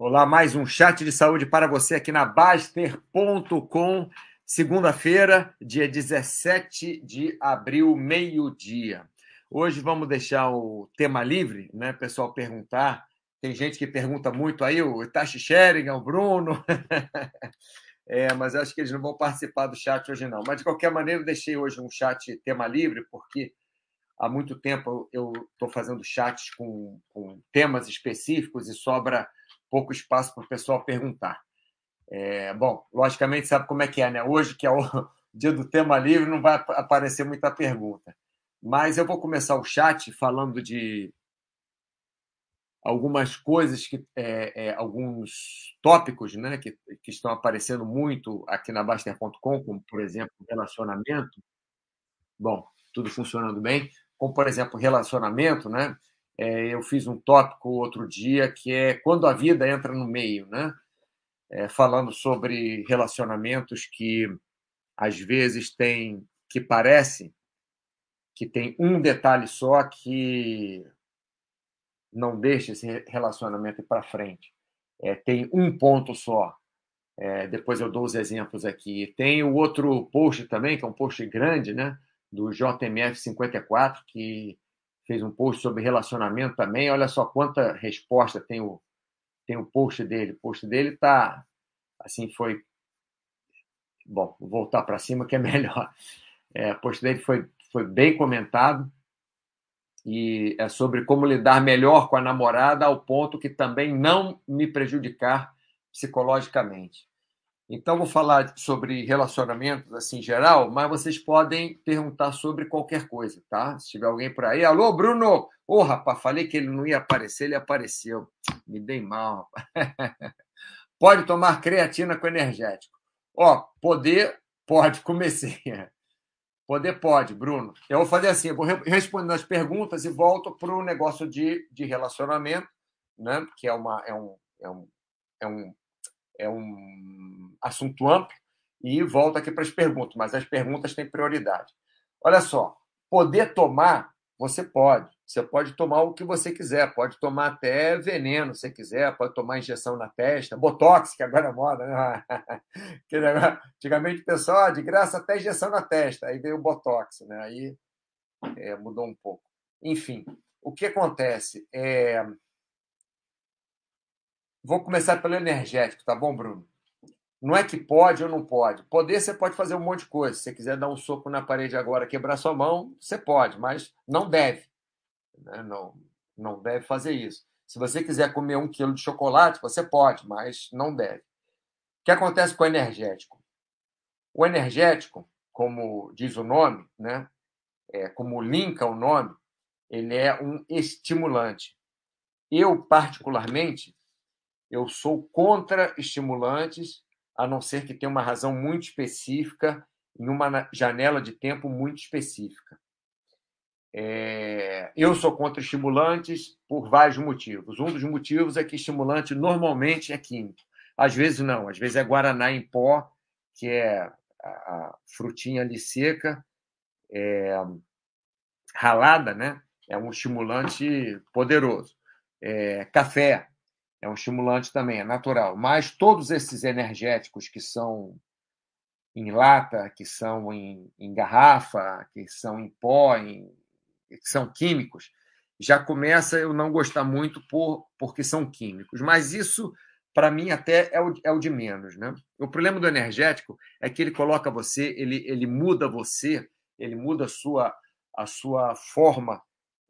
Olá, mais um chat de saúde para você aqui na Baster.com, segunda-feira, dia 17 de abril, meio-dia. Hoje vamos deixar o tema livre, né? Pessoal perguntar. Tem gente que pergunta muito aí, o Itachi Sheringham, o Bruno. é, mas acho que eles não vão participar do chat hoje, não. Mas, de qualquer maneira, eu deixei hoje um chat tema livre, porque há muito tempo eu estou fazendo chats com, com temas específicos e sobra pouco espaço para o pessoal perguntar. É, bom, logicamente, sabe como é que é, né? Hoje, que é o dia do tema livre, não vai aparecer muita pergunta. Mas eu vou começar o chat falando de algumas coisas que é, é, alguns tópicos né, que, que estão aparecendo muito aqui na Baster.com, como por exemplo relacionamento. Bom, tudo funcionando bem, como por exemplo relacionamento, né? É, eu fiz um tópico outro dia que é quando a vida entra no meio, né? É, falando sobre relacionamentos que às vezes tem que parece que tem um detalhe só que não deixa esse relacionamento ir para frente. É, tem um ponto só. É, depois eu dou os exemplos aqui. Tem o outro post também, que é um post grande, né? Do JMF 54, que fez um post sobre relacionamento também. Olha só quanta resposta tem o, tem o post dele. O post dele tá assim, foi. Bom, vou voltar para cima que é melhor. É, o post dele foi, foi bem comentado e é sobre como lidar melhor com a namorada ao ponto que também não me prejudicar psicologicamente. Então, vou falar sobre relacionamentos assim em geral, mas vocês podem perguntar sobre qualquer coisa, tá? Se tiver alguém por aí. Alô, Bruno! Ô, oh, rapaz, falei que ele não ia aparecer, ele apareceu. Me dei mal. Pode tomar creatina com energético. Ó, poder, pode, comecei. Poder pode, Bruno. Eu vou fazer assim, eu vou respondendo as perguntas e volto para o negócio de, de relacionamento, né? que é, uma, é, um, é, um, é um é um assunto amplo e volto aqui para as perguntas, mas as perguntas têm prioridade. Olha só, poder tomar, você pode. Você pode tomar o que você quiser, pode tomar até veneno se quiser, pode tomar injeção na testa, botox, que agora é moda, né? Antigamente o pessoal, de graça, até injeção na testa, aí veio o botox, né? Aí é, mudou um pouco. Enfim, o que acontece? É, Vou começar pelo energético, tá bom, Bruno? Não é que pode ou não pode. Poder, você pode fazer um monte de coisa. Se você quiser dar um soco na parede agora, quebrar sua mão, você pode, mas não deve. Né? Não, não deve fazer isso. Se você quiser comer um quilo de chocolate, você pode, mas não deve. O que acontece com o energético? O energético, como diz o nome, né? É, como linka o nome, ele é um estimulante. Eu, particularmente, eu sou contra estimulantes, a não ser que tenha uma razão muito específica, em uma janela de tempo muito específica. É... eu sou contra estimulantes por vários motivos. Um dos motivos é que estimulante normalmente é químico. Às vezes não, às vezes é guaraná em pó, que é a frutinha ali seca, é... ralada, né? É um estimulante poderoso. É... café, é um estimulante também, é natural. Mas todos esses energéticos que são em lata, que são em, em garrafa, que são em pó, em, que são químicos, já começa eu não gostar muito por, porque são químicos. Mas isso, para mim, até é o, é o de menos. Né? O problema do energético é que ele coloca você, ele, ele muda você, ele muda a sua, a sua forma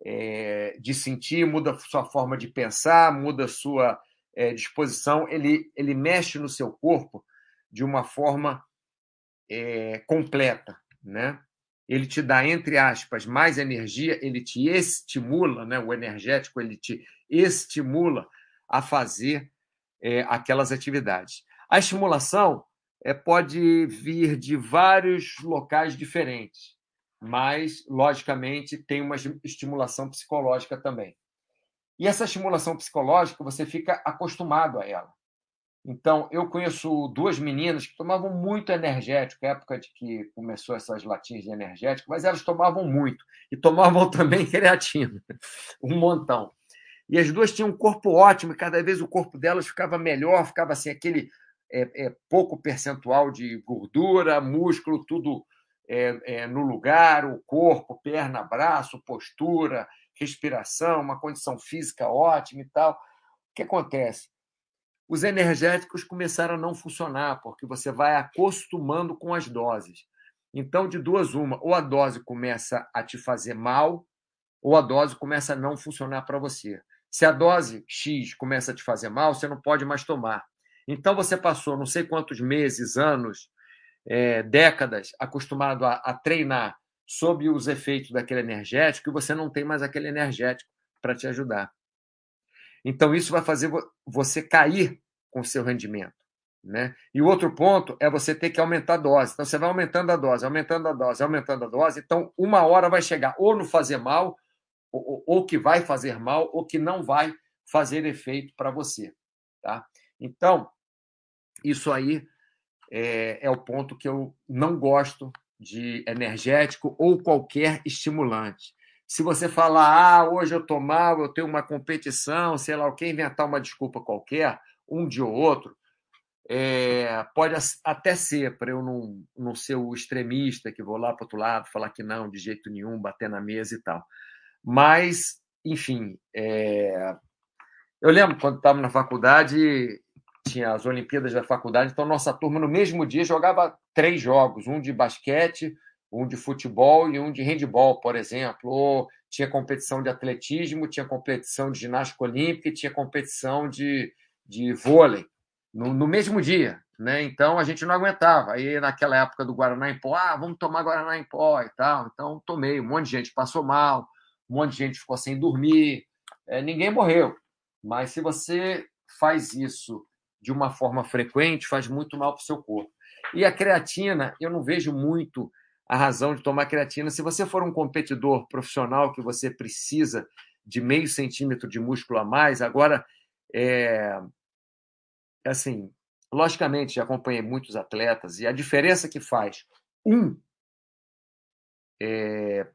é, de sentir, muda sua forma de pensar, muda sua é, disposição, ele, ele mexe no seu corpo de uma forma é, completa, né? Ele te dá, entre aspas, mais energia, ele te estimula, né? o energético, ele te estimula a fazer é, aquelas atividades. A estimulação é, pode vir de vários locais diferentes mas, logicamente, tem uma estimulação psicológica também. E essa estimulação psicológica, você fica acostumado a ela. Então, eu conheço duas meninas que tomavam muito energético, época de que começou essas latinhas de energético, mas elas tomavam muito. E tomavam também creatina, um montão. E as duas tinham um corpo ótimo, e cada vez o corpo delas ficava melhor, ficava assim, aquele é, é, pouco percentual de gordura, músculo, tudo é, é, no lugar, o corpo, perna, braço, postura, respiração, uma condição física ótima e tal. O que acontece? Os energéticos começaram a não funcionar, porque você vai acostumando com as doses. Então, de duas, uma, ou a dose começa a te fazer mal, ou a dose começa a não funcionar para você. Se a dose X começa a te fazer mal, você não pode mais tomar. Então, você passou não sei quantos meses, anos, é, décadas acostumado a, a treinar sob os efeitos daquele energético e você não tem mais aquele energético para te ajudar. Então, isso vai fazer você cair com o seu rendimento. Né? E o outro ponto é você ter que aumentar a dose. Então, você vai aumentando a dose, aumentando a dose, aumentando a dose. Então, uma hora vai chegar ou no fazer mal, ou, ou que vai fazer mal, ou que não vai fazer efeito para você. Tá? Então, isso aí é, é o ponto que eu não gosto de energético ou qualquer estimulante. Se você falar, ah, hoje eu estou mal, eu tenho uma competição, sei lá o que, inventar uma desculpa qualquer, um dia ou outro, é, pode até ser para eu não, não ser o extremista que vou lá para outro lado falar que não, de jeito nenhum, bater na mesa e tal. Mas, enfim, é, eu lembro quando estava na faculdade, tinha as Olimpíadas da faculdade, então nossa turma no mesmo dia jogava três jogos, um de basquete, um de futebol e um de handball, por exemplo. Ou tinha competição de atletismo, tinha competição de ginástica olímpica tinha competição de, de vôlei no, no, mesmo dia. Né? Então a gente não aguentava. Aí naquela época do Guaraná em pó, ah, vamos tomar Guaraná em pó e tal. Então tomei, um monte de gente passou mal, um monte de gente ficou sem dormir, é, ninguém morreu. Mas se você faz isso de uma forma frequente faz muito mal para o seu corpo. E a creatina, eu não vejo muito a razão de tomar creatina. Se você for um competidor profissional que você precisa de meio centímetro de músculo a mais, agora, é, assim, logicamente, já acompanhei muitos atletas e a diferença que faz um é,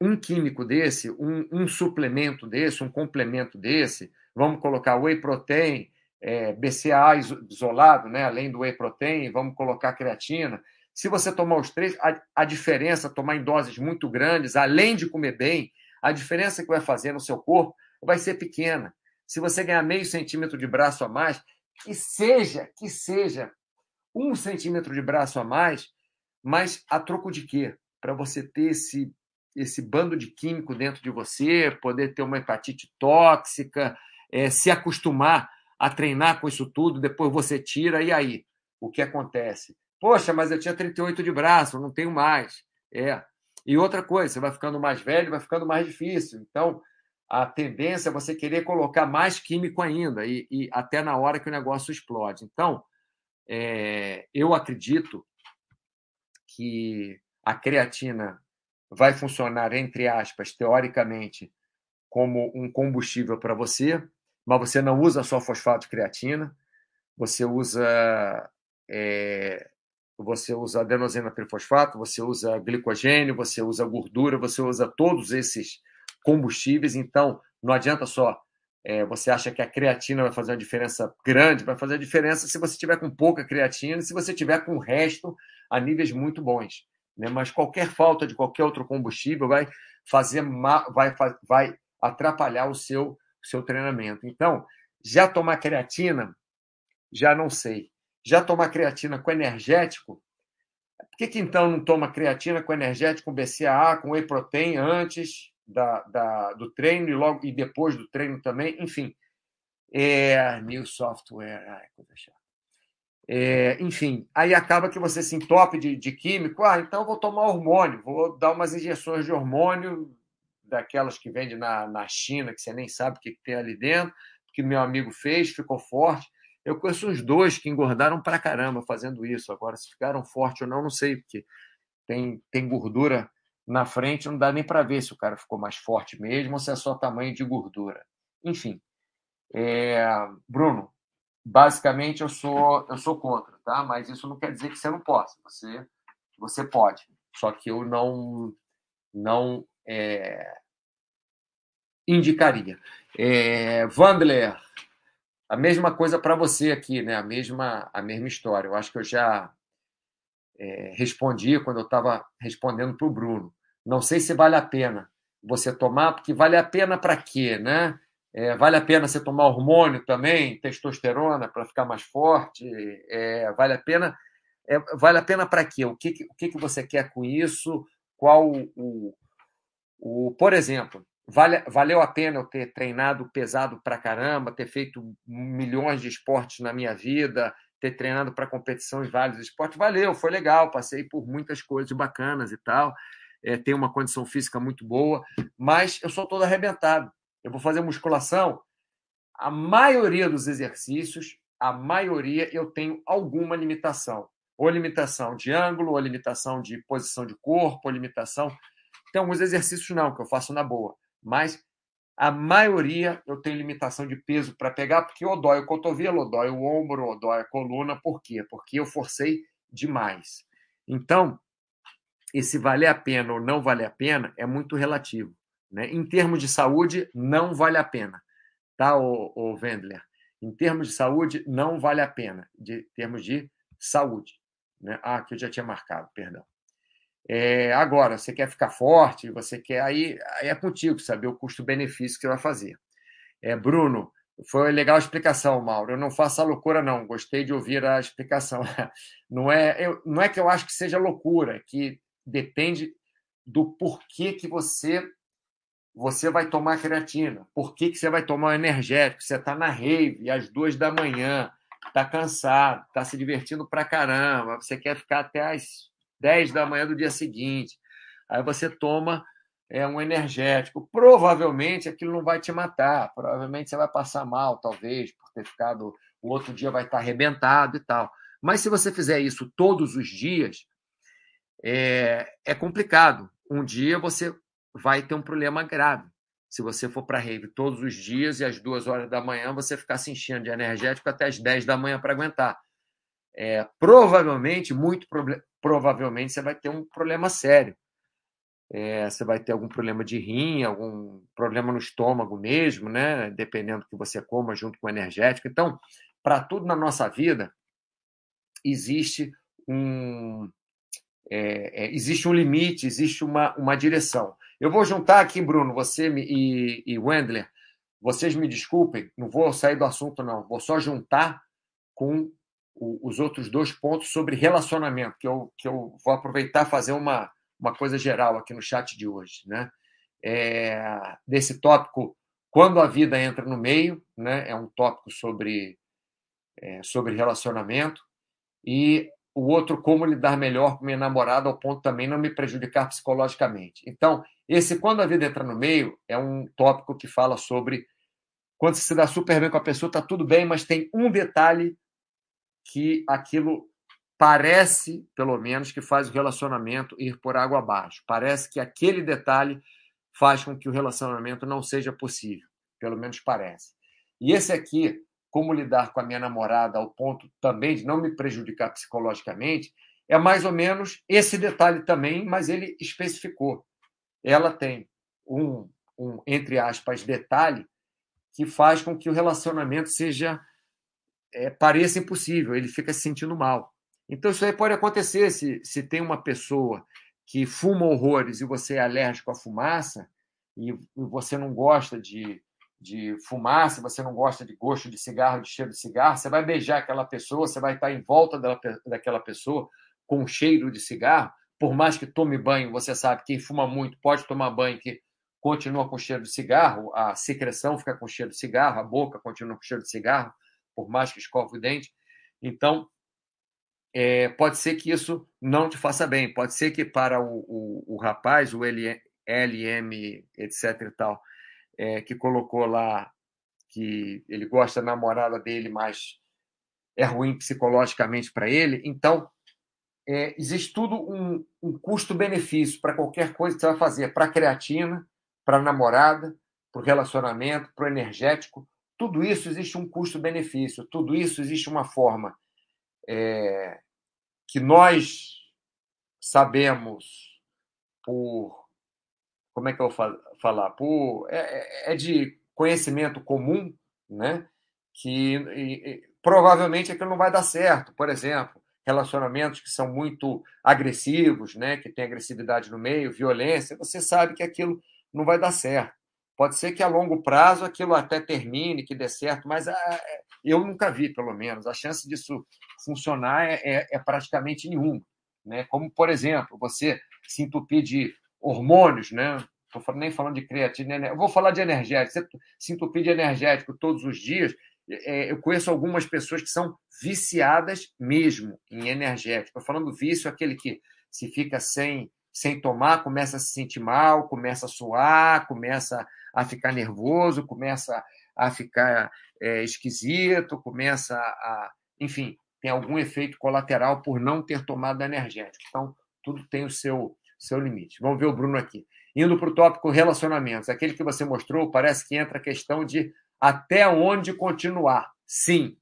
um químico desse, um, um suplemento desse, um complemento desse, vamos colocar whey protein, é, BCA isolado, né, além do whey protein, vamos colocar creatina. Se você tomar os três, a, a diferença, tomar em doses muito grandes, além de comer bem, a diferença que vai fazer no seu corpo vai ser pequena. Se você ganhar meio centímetro de braço a mais, que seja, que seja um centímetro de braço a mais, mas a troco de quê? Para você ter esse, esse bando de químico dentro de você, poder ter uma hepatite tóxica, é, se acostumar a treinar com isso tudo, depois você tira, e aí? O que acontece? Poxa, mas eu tinha 38 de braço, não tenho mais. É. E outra coisa, você vai ficando mais velho, vai ficando mais difícil. Então, a tendência é você querer colocar mais químico ainda, e, e até na hora que o negócio explode. Então, é, eu acredito que a creatina vai funcionar, entre aspas, teoricamente, como um combustível para você, mas você não usa só fosfato de creatina, você usa é, você usa adenosina trifosfato, você usa glicogênio, você usa gordura, você usa todos esses combustíveis. Então, não adianta só é, você acha que a creatina vai fazer uma diferença grande, vai fazer a diferença se você tiver com pouca creatina, se você tiver com o resto a níveis muito bons. Né? Mas qualquer falta de qualquer outro combustível vai fazer vai, vai atrapalhar o seu seu treinamento. Então, já tomar creatina, já não sei. Já tomar creatina com energético, por que, que então não toma creatina com energético, com BCAA, com whey protein antes da, da, do treino e logo e depois do treino também? Enfim, é, new software, ai. É, enfim, aí acaba que você se entope de, de químico. Ah, então vou tomar hormônio, vou dar umas injeções de hormônio daquelas que vende na, na China, que você nem sabe o que, que tem ali dentro, que meu amigo fez, ficou forte. Eu conheço uns dois que engordaram pra caramba fazendo isso. Agora, se ficaram fortes ou não, não sei, porque tem, tem gordura na frente, não dá nem para ver se o cara ficou mais forte mesmo ou se é só tamanho de gordura. Enfim, é, Bruno, basicamente eu sou eu sou contra, tá? Mas isso não quer dizer que você não possa. Você você pode. Só que eu não não é, indicaria. É, a mesma coisa para você aqui, né? A mesma, a mesma história. Eu acho que eu já é, respondi quando eu estava respondendo para o Bruno. Não sei se vale a pena você tomar, porque vale a pena para quê, né? É, vale a pena você tomar hormônio também, testosterona, para ficar mais forte? É, vale a pena? É, vale a pena para quê? O, que, o que, que você quer com isso? Qual o, o. Por exemplo, vale, valeu a pena eu ter treinado pesado para caramba, ter feito milhões de esportes na minha vida, ter treinado para competição em vários esportes? Valeu, foi legal, passei por muitas coisas bacanas e tal. É, tenho uma condição física muito boa, mas eu sou todo arrebentado eu vou fazer musculação, a maioria dos exercícios, a maioria eu tenho alguma limitação. Ou limitação de ângulo, ou limitação de posição de corpo, ou limitação. Tem alguns exercícios não, que eu faço na boa. Mas a maioria eu tenho limitação de peso para pegar, porque ou dói o cotovelo, ou dói o ombro, ou dói a coluna. Por quê? Porque eu forcei demais. Então, esse valer a pena ou não valer a pena é muito relativo. Né? Em termos de saúde, não vale a pena, tá, o, o Wendler? Em termos de saúde, não vale a pena, de termos de saúde. Né? Ah, que eu já tinha marcado, perdão. É, agora, você quer ficar forte, você quer. Aí, aí é contigo saber o custo-benefício que você vai fazer. É, Bruno, foi legal a explicação, Mauro. Eu não faço a loucura, não. Gostei de ouvir a explicação. Não é, eu, não é que eu acho que seja loucura, é que depende do porquê que você você vai tomar creatina. Por que, que você vai tomar o energético? Você está na rave às duas da manhã, está cansado, está se divertindo pra caramba, você quer ficar até às 10 da manhã do dia seguinte. Aí você toma é, um energético. Provavelmente aquilo não vai te matar, provavelmente você vai passar mal, talvez, por ter ficado. O outro dia vai estar arrebentado e tal. Mas se você fizer isso todos os dias, é, é complicado. Um dia você vai ter um problema grave. Se você for para a rave todos os dias e às duas horas da manhã você ficar se enchendo de energético até as 10 da manhã para aguentar. É, provavelmente, muito provavelmente, você vai ter um problema sério. É, você vai ter algum problema de rim, algum problema no estômago mesmo, né? Dependendo do que você coma junto com o energético. Então, para tudo na nossa vida, existe um, é, é, existe um limite, existe uma, uma direção. Eu vou juntar aqui, Bruno, você e, e Wendler. Vocês me desculpem, não vou sair do assunto, não. Vou só juntar com os outros dois pontos sobre relacionamento, que eu, que eu vou aproveitar fazer uma, uma coisa geral aqui no chat de hoje. Né? É, desse tópico, quando a vida entra no meio, né? é um tópico sobre, é, sobre relacionamento. E o outro, como lidar melhor com minha namorada, ao ponto também não me prejudicar psicologicamente. Então, esse quando a vida entra no meio é um tópico que fala sobre quando você se dá super bem com a pessoa, está tudo bem, mas tem um detalhe que aquilo parece, pelo menos, que faz o relacionamento ir por água abaixo. Parece que aquele detalhe faz com que o relacionamento não seja possível. Pelo menos parece. E esse aqui, como lidar com a minha namorada ao ponto também de não me prejudicar psicologicamente, é mais ou menos esse detalhe também, mas ele especificou ela tem um, um, entre aspas, detalhe que faz com que o relacionamento seja é, pareça impossível, ele fica se sentindo mal. Então, isso aí pode acontecer se, se tem uma pessoa que fuma horrores e você é alérgico à fumaça, e você não gosta de, de fumaça, você não gosta de gosto de cigarro, de cheiro de cigarro, você vai beijar aquela pessoa, você vai estar em volta dela, daquela pessoa com cheiro de cigarro, por mais que tome banho, você sabe, quem fuma muito pode tomar banho que continua com cheiro de cigarro, a secreção fica com cheiro de cigarro, a boca continua com cheiro de cigarro, por mais que escove o dente. Então, é, pode ser que isso não te faça bem. Pode ser que para o, o, o rapaz, o LM, etc e tal, é, que colocou lá que ele gosta da namorada dele, mas é ruim psicologicamente para ele. Então, é, existe tudo um, um custo-benefício para qualquer coisa que você vai fazer, para a creatina, para a namorada, para o relacionamento, para o energético. Tudo isso existe um custo-benefício, tudo isso existe uma forma é, que nós sabemos por. Como é que eu vou falar? Por, é, é, é de conhecimento comum, né? Que e, e, provavelmente aquilo não vai dar certo. Por exemplo, relacionamentos que são muito agressivos, né? Que tem agressividade no meio, violência. Você sabe que aquilo não vai dar certo. Pode ser que a longo prazo aquilo até termine, que dê certo, mas ah, eu nunca vi, pelo menos. A chance disso funcionar é, é, é praticamente nenhuma. Né? Como, por exemplo, você se entupir de hormônios, né? Estou nem falando de creatina, eu vou falar de energético. Você se entupir de energético todos os dias, é, eu conheço algumas pessoas que são viciadas mesmo em energético. Estou falando vício, aquele que se fica sem, sem tomar, começa a se sentir mal, começa a suar, começa a ficar nervoso, começa a ficar é, esquisito, começa a. Enfim, tem algum efeito colateral por não ter tomado energético. Então, tudo tem o seu, seu limite. Vamos ver o Bruno aqui. Indo para o tópico relacionamentos, aquele que você mostrou, parece que entra a questão de até onde continuar. Sim,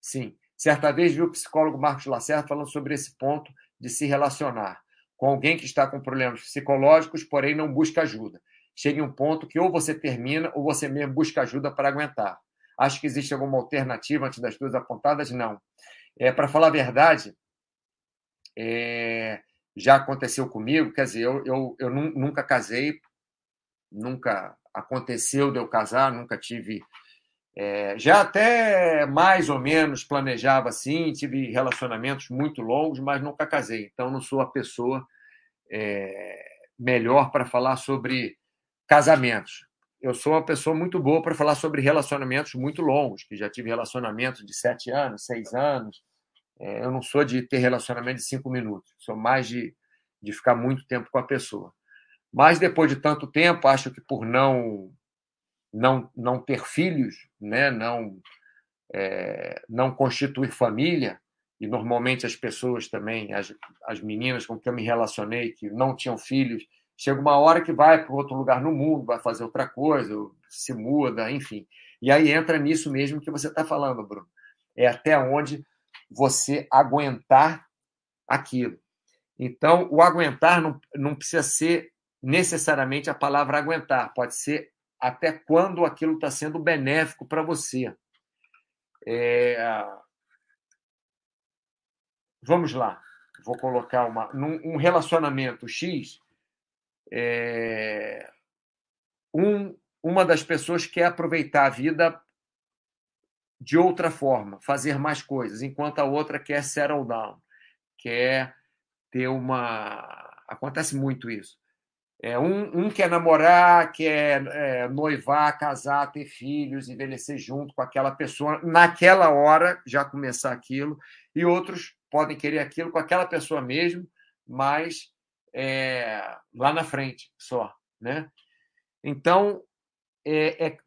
sim. Certa vez vi o psicólogo Marcos Lacerda falando sobre esse ponto de se relacionar com alguém que está com problemas psicológicos, porém não busca ajuda chega em um ponto que ou você termina ou você mesmo busca ajuda para aguentar. Acho que existe alguma alternativa antes das duas apontadas? Não. É, para falar a verdade, é, já aconteceu comigo, quer dizer, eu, eu, eu nunca casei, nunca aconteceu de eu casar, nunca tive. É, já até mais ou menos planejava assim, tive relacionamentos muito longos, mas nunca casei. Então, não sou a pessoa é, melhor para falar sobre casamentos. Eu sou uma pessoa muito boa para falar sobre relacionamentos muito longos, que já tive relacionamentos de sete anos, seis anos. É, eu não sou de ter relacionamento de cinco minutos, sou mais de, de ficar muito tempo com a pessoa. Mas depois de tanto tempo, acho que por não não, não ter filhos, né, não é, não constituir família, e normalmente as pessoas também, as, as meninas com quem eu me relacionei, que não tinham filhos, chega uma hora que vai para outro lugar no mundo, vai fazer outra coisa, se muda, enfim. E aí entra nisso mesmo que você está falando, Bruno. É até onde você aguentar aquilo. Então, o aguentar não, não precisa ser necessariamente a palavra aguentar, pode ser até quando aquilo está sendo benéfico para você. É... Vamos lá, vou colocar uma, um relacionamento X é, um, uma das pessoas quer aproveitar a vida de outra forma, fazer mais coisas, enquanto a outra quer settle down, quer ter uma. Acontece muito isso. É, um, um quer namorar, quer é, noivar, casar, ter filhos, envelhecer junto com aquela pessoa, naquela hora já começar aquilo, e outros podem querer aquilo com aquela pessoa mesmo, mas é, lá na frente só, né? Então é, é,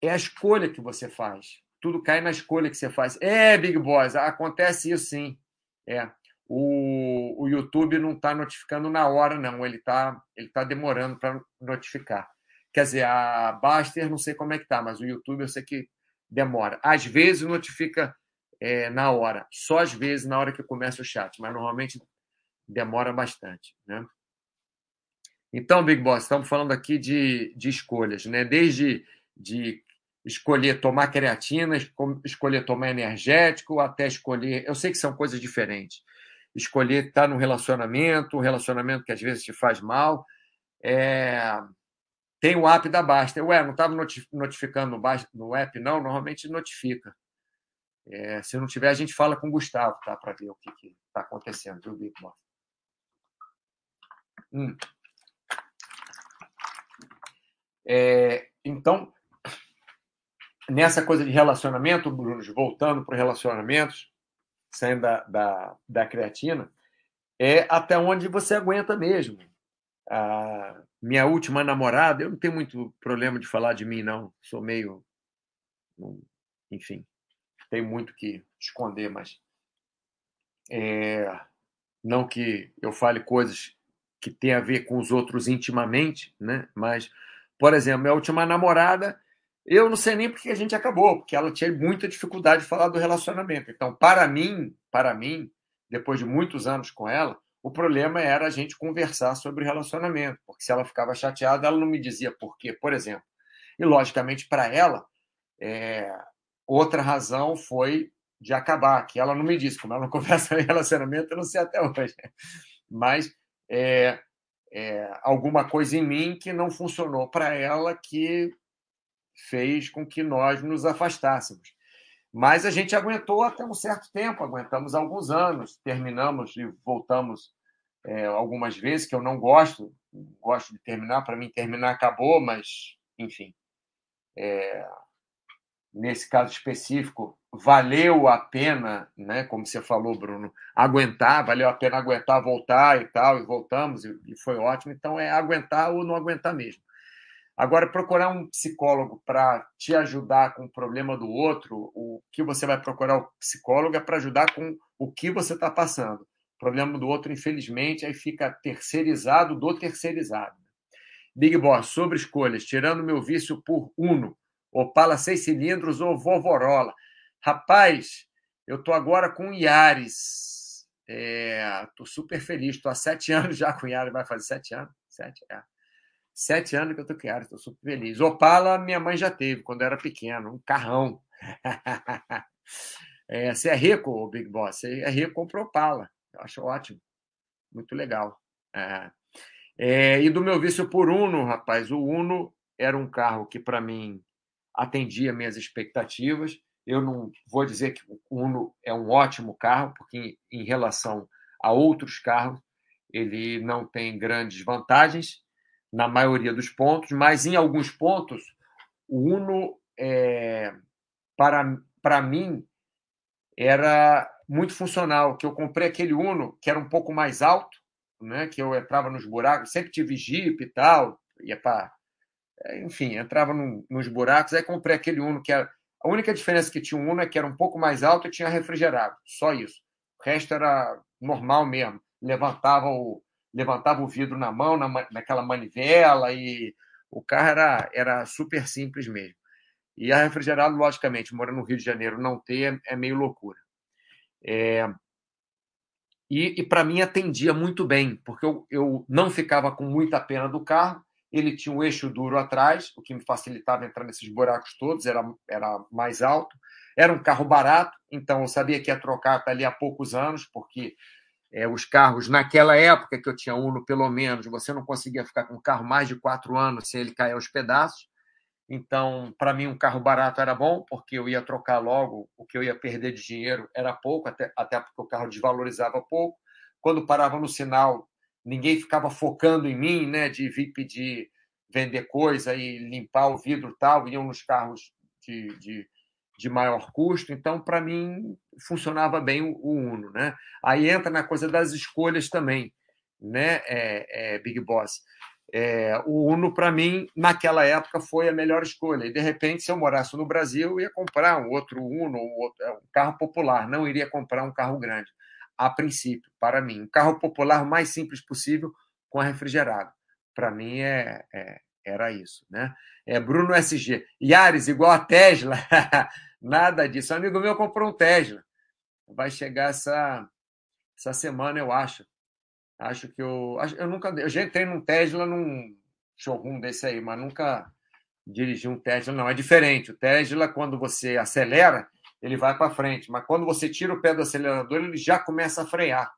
é, a escolha que você faz. Tudo cai na escolha que você faz. É, Big Boss, acontece isso sim. É. O, o YouTube não está notificando na hora, não. Ele está ele tá demorando para notificar. Quer dizer, a Baster não sei como é que tá, mas o YouTube eu sei que demora. Às vezes notifica é, na hora, só às vezes na hora que começa o chat, mas normalmente demora bastante. Né? Então, Big Boss, estamos falando aqui de, de escolhas, né? desde de escolher tomar creatina, escolher tomar energético, até escolher. Eu sei que são coisas diferentes. Escolher estar num relacionamento, um relacionamento que às vezes te faz mal. É... Tem o app da Basta. Ué, não estava notificando no, app, não? Normalmente notifica. É, se não tiver, a gente fala com o Gustavo, tá? Para ver o que está acontecendo, viu, Big? Hum. É, então, nessa coisa de relacionamento, Bruno, voltando para relacionamentos, saindo da, da, da, creatina, é até onde você aguenta mesmo. A minha última namorada, eu não tenho muito problema de falar de mim, não. Sou meio. Enfim, tenho muito que esconder, mas. É, não que eu fale coisas que tem a ver com os outros intimamente, né? Mas, por exemplo, minha última namorada, eu não sei nem porque a gente acabou, porque ela tinha muita dificuldade de falar do relacionamento. Então, para mim, para mim, depois de muitos anos com ela, O problema era a gente conversar sobre relacionamento, porque se ela ficava chateada, ela não me dizia por quê, por exemplo. E, logicamente, para ela, é... outra razão foi de acabar, que ela não me disse, como ela não conversa em relacionamento, eu não sei até hoje. Mas é, é, alguma coisa em mim que não funcionou para ela que fez com que nós nos afastássemos. Mas a gente aguentou até um certo tempo, aguentamos alguns anos, terminamos e voltamos é, algumas vezes, que eu não gosto, gosto de terminar, para mim terminar acabou, mas, enfim. É, nesse caso específico, valeu a pena, né, como você falou, Bruno, aguentar, valeu a pena aguentar, voltar e tal, e voltamos, e, e foi ótimo. Então, é aguentar ou não aguentar mesmo. Agora, procurar um psicólogo para te ajudar com o problema do outro, o que você vai procurar o psicólogo é para ajudar com o que você está passando. O problema do outro, infelizmente, aí fica terceirizado do terceirizado. Big Boss, sobre escolhas, tirando meu vício por Uno, Opala seis cilindros ou Vovorola. Rapaz, eu estou agora com Yaris. Estou é, super feliz. Estou há sete anos já com Yaris. Vai fazer sete anos? Sete, é. Sete anos que eu com Yaris. Estou super feliz. Opala minha mãe já teve quando eu era pequeno. Um carrão. é, você é rico, Big Boss. Você é rico, comprou Opala. Eu acho ótimo. Muito legal. É. É, e do meu vício por Uno, rapaz. O Uno era um carro que, para mim, atendia minhas expectativas. Eu não vou dizer que o Uno é um ótimo carro, porque em, relação a outros carros, ele não tem grandes vantagens na maioria dos pontos, mas em alguns pontos, o Uno, é, para, para mim, era muito funcional. Que eu comprei aquele Uno que era um pouco mais alto, né? que eu entrava nos buracos, sempre tive Jeep e tal, ia para é, enfim, entrava nos buracos. Aí comprei aquele Uno que era. A única diferença que tinha um Uno é que era um pouco mais alto e tinha refrigerado. Só isso. O resto era normal mesmo. Levantava o, levantava o vidro na mão, na, naquela manivela, e o carro era, era super simples mesmo. E a refrigerado, logicamente, morando no Rio de Janeiro, não ter é meio loucura. É... E, e para mim atendia muito bem, porque eu, eu não ficava com muita pena do carro, ele tinha um eixo duro atrás, o que me facilitava entrar nesses buracos todos, era, era mais alto. Era um carro barato, então eu sabia que ia trocar ali há poucos anos, porque é, os carros, naquela época que eu tinha Uno, pelo menos, você não conseguia ficar com um carro mais de quatro anos sem ele cair aos pedaços. Então, para mim, um carro barato era bom, porque eu ia trocar logo, o que eu ia perder de dinheiro era pouco, até, até porque o carro desvalorizava pouco. Quando parava no sinal, ninguém ficava focando em mim, né, de vir pedir vender coisa e limpar o vidro tal, iam nos carros de, de, de maior custo. Então, para mim, funcionava bem o, Uno. Né? Aí entra na coisa das escolhas também, né, é, é Big Boss. É, o Uno, para mim, naquela época, foi a melhor escolha. E, de repente, se eu morasse no Brasil, eu ia comprar um outro Uno, um, outro, é, um carro popular, não iria comprar um carro grande a princípio, para mim. Um carro popular mais simples possível com refrigerado. Para mim é, é, era isso. Né? É Bruno SG. Yaris, igual a Tesla. Nada disso. Um amigo meu comprou um Tesla. Vai chegar essa, essa semana, eu acho. Acho que eu. Eu nunca. Eu já entrei num Tesla num showroom desse aí, mas nunca dirigi um Tesla, não. É diferente. O Tesla, quando você acelera, ele vai para frente. Mas quando você tira o pé do acelerador, ele já começa a frear.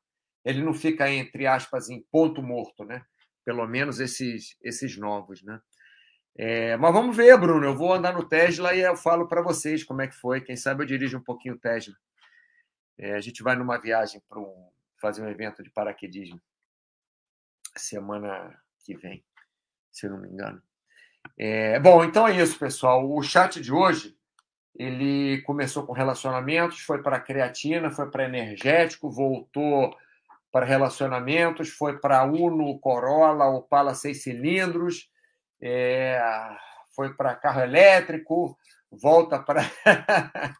Ele não fica, entre aspas, em ponto morto, né? Pelo menos esses, esses novos, né? É, mas vamos ver, Bruno. Eu vou andar no Tesla e eu falo para vocês como é que foi. Quem sabe eu dirijo um pouquinho o Tesla. É, a gente vai numa viagem para um, fazer um evento de paraquedismo semana que vem, se eu não me engano. É, bom, então é isso, pessoal. O chat de hoje ele começou com relacionamentos, foi para creatina, foi para energético, voltou para relacionamentos, foi para Uno, Corolla, Opala seis cilindros, é, foi para carro elétrico, volta para.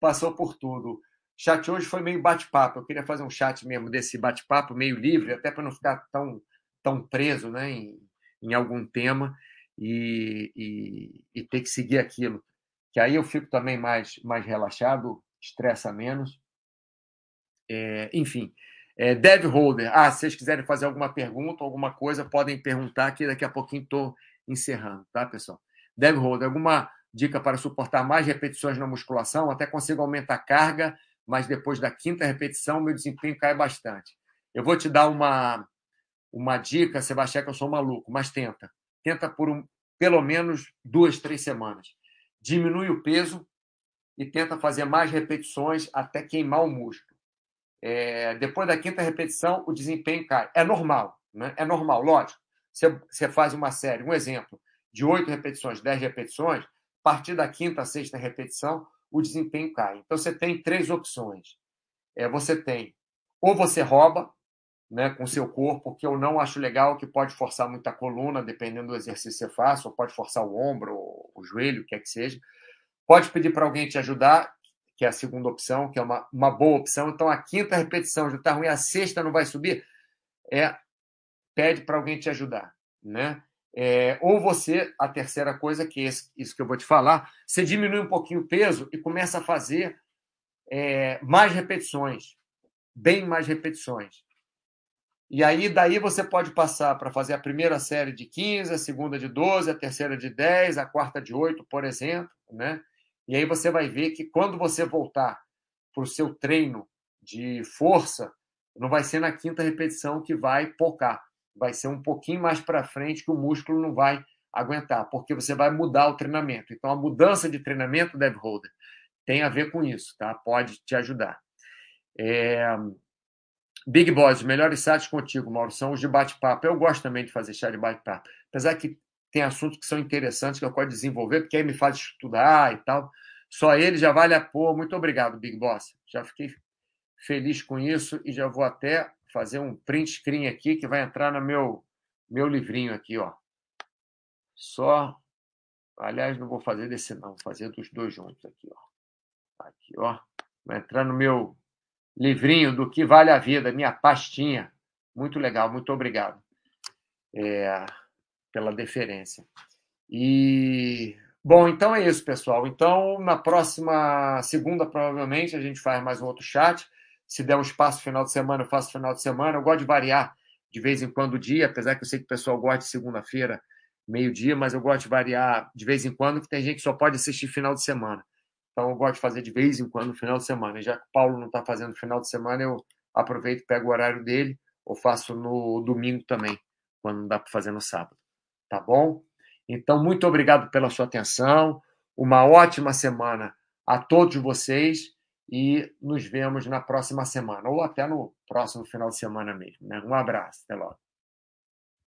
Passou por tudo. Chat hoje foi meio bate-papo. Eu queria fazer um chat mesmo desse bate-papo, meio livre, até para não ficar tão, tão preso né, em, em algum tema e, e, e ter que seguir aquilo que aí eu fico também mais, mais relaxado, estressa menos. É, enfim, É, Dev Holder, ah, se vocês quiserem fazer alguma pergunta, alguma coisa, podem perguntar que daqui a pouquinho estou encerrando, tá, pessoal? Dev Holder, alguma dica para suportar mais repetições na musculação? Até consigo aumentar a carga, mas depois da quinta repetição, meu desempenho cai bastante. Eu vou te dar uma, uma dica, você vai achar que eu sou maluco, mas tenta. Tenta por um, pelo menos duas, três semanas. Diminui o peso e tenta fazer mais repetições até queimar o músculo. É, depois da quinta repetição, o desempenho cai. É normal, né? É normal, lógico. Você, você faz uma série, um exemplo, de oito repetições, dez repetições, a partir da quinta, sexta repetição, o desempenho cai. Então, você tem três opções. É, você tem, ou você rouba né, com seu corpo, que eu não acho legal, que pode forçar muito a coluna, dependendo do exercício que você faça, ou pode forçar o ombro, o joelho, o que é que seja. Pode pedir para alguém te ajudar, que é a segunda opção, que é uma, uma boa opção. Então, a quinta repetição já está ruim, a sexta não vai subir. É, pede para alguém te ajudar, né? É, ou você, a terceira coisa, que é isso que eu vou te falar, você diminui um pouquinho o peso e começa a fazer é, mais repetições, bem mais repetições. E aí, daí você pode passar para fazer a primeira série de 15, a segunda de 12, a terceira de 10, a quarta de 8, por exemplo, né? E aí você vai ver que quando você voltar para o seu treino de força, não vai ser na quinta repetição que vai pocar. Vai ser um pouquinho mais para frente que o músculo não vai aguentar, porque você vai mudar o treinamento. Então, a mudança de treinamento, Dev Holder, tem a ver com isso, tá? Pode te ajudar. É... Big Boss, melhores sites contigo, Mauro, são os de bate-papo. Eu gosto também de fazer chá de bate-papo. Apesar que tem assuntos que são interessantes que eu posso desenvolver, porque aí me faz estudar e tal. Só ele já vale a pôr. Muito obrigado, Big Boss. Já fiquei feliz com isso e já vou até fazer um print screen aqui que vai entrar no meu, meu livrinho aqui, ó. Só. Aliás, não vou fazer desse, não. Vou fazer dos dois juntos aqui, ó. Aqui, ó. Vai entrar no meu livrinho do que vale a vida, minha pastinha. Muito legal, muito obrigado. É pela deferência. E bom, então é isso, pessoal. Então, na próxima segunda, provavelmente, a gente faz mais um outro chat. Se der um espaço final de semana, eu faço final de semana. Eu gosto de variar de vez em quando o dia, apesar que eu sei que o pessoal gosta de segunda-feira, meio-dia, mas eu gosto de variar de vez em quando, que tem gente que só pode assistir final de semana. Então eu gosto de fazer de vez em quando final de semana. E já que o Paulo não está fazendo final de semana, eu aproveito, pego o horário dele, ou faço no domingo também, quando não dá para fazer no sábado tá bom? Então, muito obrigado pela sua atenção. Uma ótima semana a todos vocês e nos vemos na próxima semana, ou até no próximo final de semana mesmo. Né? Um abraço, até logo.